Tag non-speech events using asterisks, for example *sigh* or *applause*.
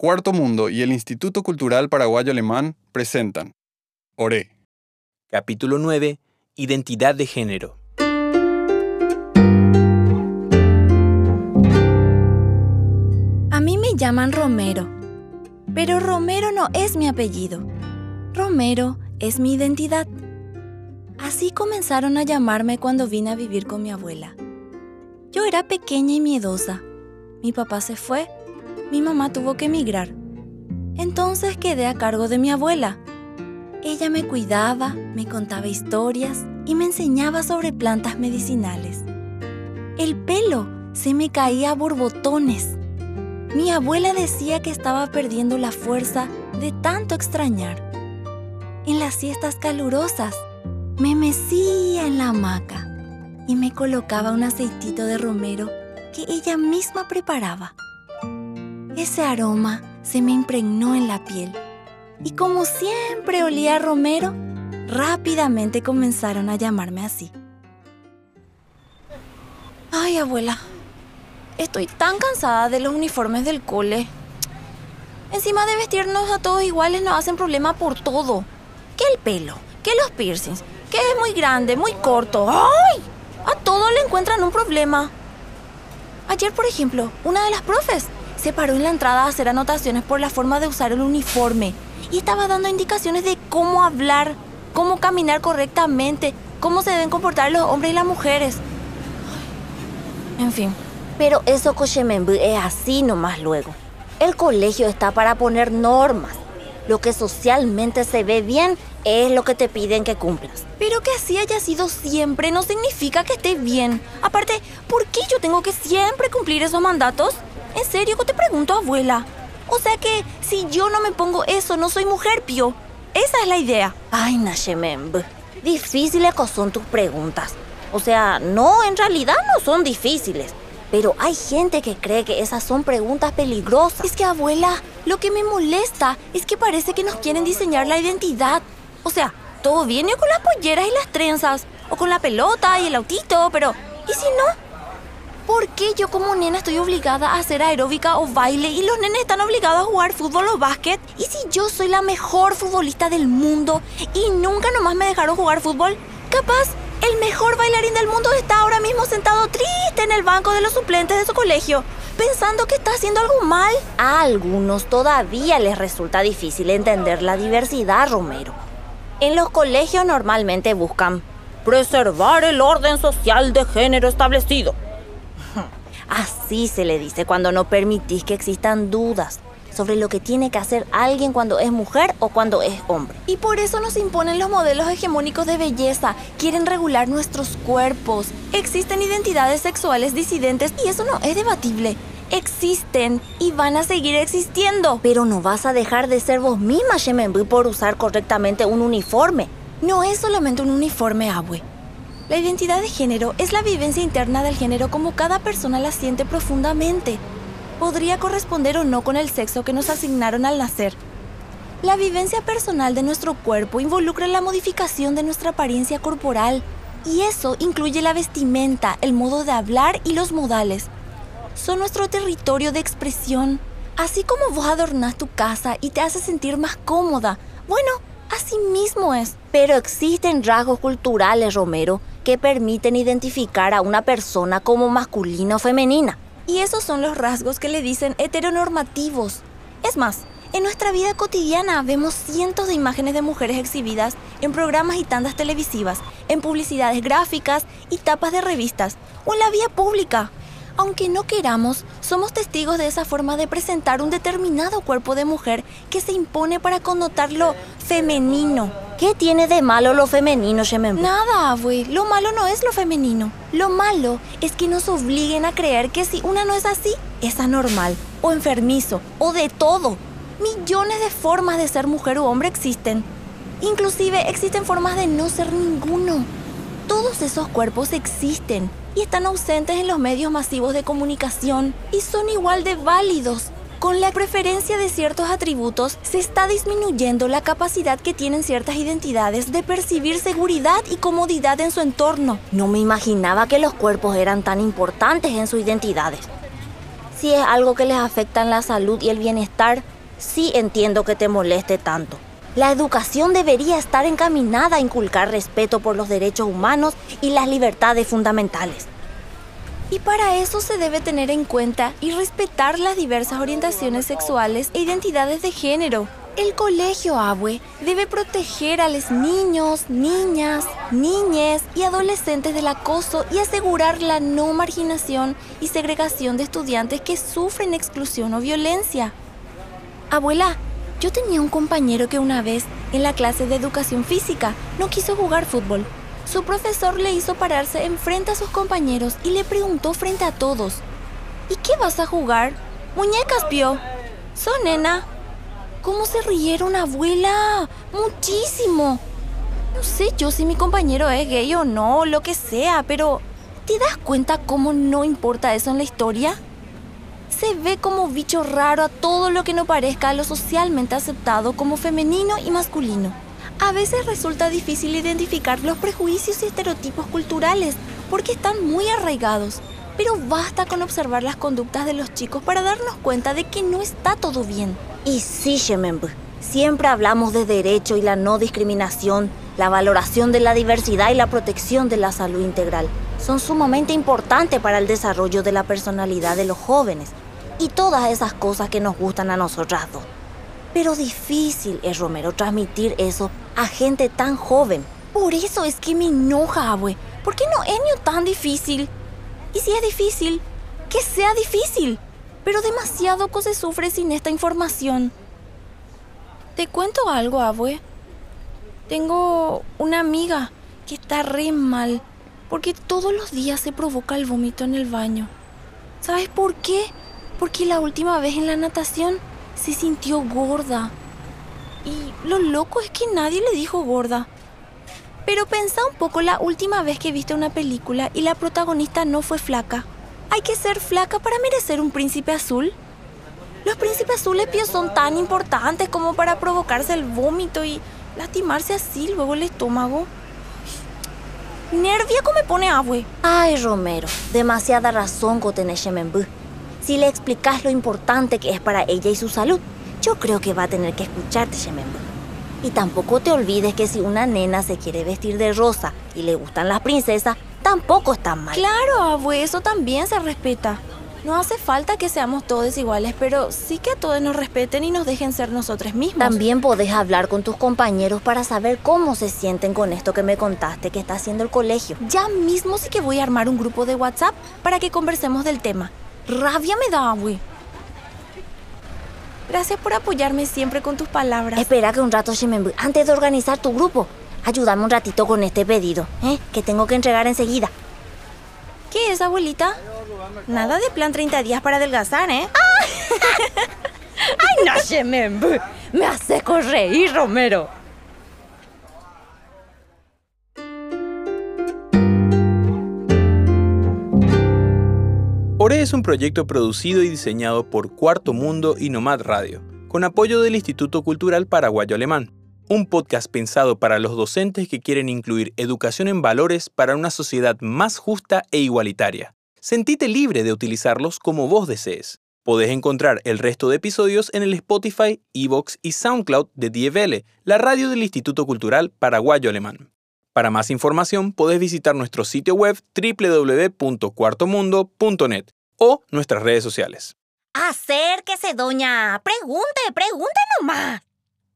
Cuarto Mundo y el Instituto Cultural Paraguayo Alemán presentan Oré. Capítulo 9. Identidad de género. A mí me llaman Romero, pero Romero no es mi apellido. Romero es mi identidad. Así comenzaron a llamarme cuando vine a vivir con mi abuela. Yo era pequeña y miedosa. Mi papá se fue, mi mamá tuvo que emigrar. Entonces quedé a cargo de mi abuela. Ella me cuidaba, me contaba historias y me enseñaba sobre plantas medicinales. El pelo se me caía a borbotones. Mi abuela decía que estaba perdiendo la fuerza de tanto extrañar. En las siestas calurosas, me mecía en la hamaca y me colocaba un aceitito de romero que ella misma preparaba. Ese aroma se me impregnó en la piel y como siempre olía a romero, rápidamente comenzaron a llamarme así. Ay, abuela, estoy tan cansada de los uniformes del cole. Encima de vestirnos a todos iguales nos hacen problema por todo. ¿Qué el pelo? ¿Qué los piercings? ¿Qué es muy grande, muy corto? ¡Ay! A todo le encuentran un problema. Ayer, por ejemplo, una de las profes se paró en la entrada a hacer anotaciones por la forma de usar el uniforme y estaba dando indicaciones de cómo hablar, cómo caminar correctamente, cómo se deben comportar los hombres y las mujeres. En fin. Pero eso Cochemembu es así nomás luego. El colegio está para poner normas. Lo que socialmente se ve bien es lo que te piden que cumplas. Pero que así haya sido siempre no significa que esté bien. Aparte, ¿por qué yo tengo que siempre cumplir esos mandatos? En serio, que te pregunto, abuela. O sea que si yo no me pongo eso, no soy mujer, Pio. Esa es la idea. Ay, Nashememb. Difíciles son tus preguntas. O sea, no, en realidad no son difíciles. Pero hay gente que cree que esas son preguntas peligrosas. Es que, abuela, lo que me molesta es que parece que nos quieren diseñar la identidad. O sea, todo viene con las polleras y las trenzas, o con la pelota y el autito, pero ¿y si no? ¿Por qué yo como nena estoy obligada a hacer aeróbica o baile y los nenes están obligados a jugar fútbol o básquet? ¿Y si yo soy la mejor futbolista del mundo y nunca nomás me dejaron jugar fútbol? Capaz el mejor bailarín del mundo está ahora mismo sentado triste en el banco de los suplentes de su colegio, pensando que está haciendo algo mal. A algunos todavía les resulta difícil entender la diversidad, Romero. En los colegios normalmente buscan preservar el orden social de género establecido Así se le dice cuando no permitís que existan dudas sobre lo que tiene que hacer alguien cuando es mujer o cuando es hombre. Y por eso nos imponen los modelos hegemónicos de belleza, quieren regular nuestros cuerpos. Existen identidades sexuales disidentes y eso no es debatible. Existen y van a seguir existiendo. Pero no vas a dejar de ser vos misma, Shemenbu, por usar correctamente un uniforme. No es solamente un uniforme, Abue. La identidad de género es la vivencia interna del género como cada persona la siente profundamente. Podría corresponder o no con el sexo que nos asignaron al nacer. La vivencia personal de nuestro cuerpo involucra la modificación de nuestra apariencia corporal, y eso incluye la vestimenta, el modo de hablar y los modales. Son nuestro territorio de expresión. Así como vos adornás tu casa y te haces sentir más cómoda, bueno, así mismo es. Pero existen rasgos culturales, Romero, que permiten identificar a una persona como masculina o femenina. Y esos son los rasgos que le dicen heteronormativos. Es más, en nuestra vida cotidiana vemos cientos de imágenes de mujeres exhibidas en programas y tandas televisivas, en publicidades gráficas y tapas de revistas o en la vía pública. Aunque no queramos, somos testigos de esa forma de presentar un determinado cuerpo de mujer que se impone para connotar lo femenino. ¿Qué tiene de malo lo femenino, Shemen? Nada, güey. Lo malo no es lo femenino. Lo malo es que nos obliguen a creer que si una no es así, es anormal, o enfermizo, o de todo. Millones de formas de ser mujer u hombre existen. Inclusive existen formas de no ser ninguno. Todos esos cuerpos existen y están ausentes en los medios masivos de comunicación y son igual de válidos. Con la preferencia de ciertos atributos se está disminuyendo la capacidad que tienen ciertas identidades de percibir seguridad y comodidad en su entorno. No me imaginaba que los cuerpos eran tan importantes en sus identidades. Si es algo que les afecta en la salud y el bienestar, sí entiendo que te moleste tanto. La educación debería estar encaminada a inculcar respeto por los derechos humanos y las libertades fundamentales. Y para eso se debe tener en cuenta y respetar las diversas orientaciones sexuales e identidades de género. El colegio Abue debe proteger a los niños, niñas, niñes y adolescentes del acoso y asegurar la no marginación y segregación de estudiantes que sufren exclusión o violencia. Abuela, yo tenía un compañero que una vez, en la clase de educación física, no quiso jugar fútbol. Su profesor le hizo pararse enfrente a sus compañeros y le preguntó frente a todos, ¿y qué vas a jugar? Muñecas, Pio. Son nena. ¿Cómo se rieron, abuela? Muchísimo. No sé yo si mi compañero es gay o no, lo que sea, pero ¿te das cuenta cómo no importa eso en la historia? se ve como bicho raro a todo lo que no parezca lo socialmente aceptado como femenino y masculino. A veces resulta difícil identificar los prejuicios y estereotipos culturales porque están muy arraigados, pero basta con observar las conductas de los chicos para darnos cuenta de que no está todo bien. Y sí, Shemembu, siempre hablamos de derecho y la no discriminación, la valoración de la diversidad y la protección de la salud integral. Son sumamente importantes para el desarrollo de la personalidad de los jóvenes y todas esas cosas que nos gustan a nosotras dos. Pero difícil es Romero transmitir eso a gente tan joven. Por eso es que me enoja, abue. ¿Por qué no es tan difícil? Y si es difícil, que sea difícil. Pero demasiado que se sufre sin esta información. Te cuento algo, abue. Tengo una amiga que está re mal porque todos los días se provoca el vómito en el baño. ¿Sabes por qué? porque la última vez en la natación se sintió gorda. Y lo loco es que nadie le dijo gorda. Pero pensa un poco la última vez que viste una película y la protagonista no fue flaca. ¿Hay que ser flaca para merecer un príncipe azul? Los príncipes azules pios son tan importantes como para provocarse el vómito y lastimarse así luego el estómago. Nervia como me pone abue. Ay, Romero, demasiada razón con tener si le explicas lo importante que es para ella y su salud, yo creo que va a tener que escucharte, Shemembo. Y tampoco te olvides que si una nena se quiere vestir de rosa y le gustan las princesas, tampoco está mal. Claro, abue, eso también se respeta. No hace falta que seamos todos iguales, pero sí que a todos nos respeten y nos dejen ser nosotros mismos. También podés hablar con tus compañeros para saber cómo se sienten con esto que me contaste que está haciendo el colegio. Ya mismo sí que voy a armar un grupo de WhatsApp para que conversemos del tema. Rabia me da, güey. Gracias por apoyarme siempre con tus palabras. Espera que un rato, antes de organizar tu grupo, ayúdame un ratito con este pedido, ¿eh? Que tengo que entregar enseguida. ¿Qué es, abuelita? Nada de plan 30 días para adelgazar, ¿eh? *laughs* ¡Ay, no, Shemembu! Me hace correr, Romero. Es un proyecto producido y diseñado por Cuarto Mundo y Nomad Radio, con apoyo del Instituto Cultural Paraguayo Alemán, un podcast pensado para los docentes que quieren incluir educación en valores para una sociedad más justa e igualitaria. Sentite libre de utilizarlos como vos desees. Podés encontrar el resto de episodios en el Spotify, Evox y SoundCloud de DFL, la radio del Instituto Cultural Paraguayo Alemán. Para más información podés visitar nuestro sitio web www.cuartomundo.net o nuestras redes sociales. Acérquese, doña. Pregunte, pregunte nomás.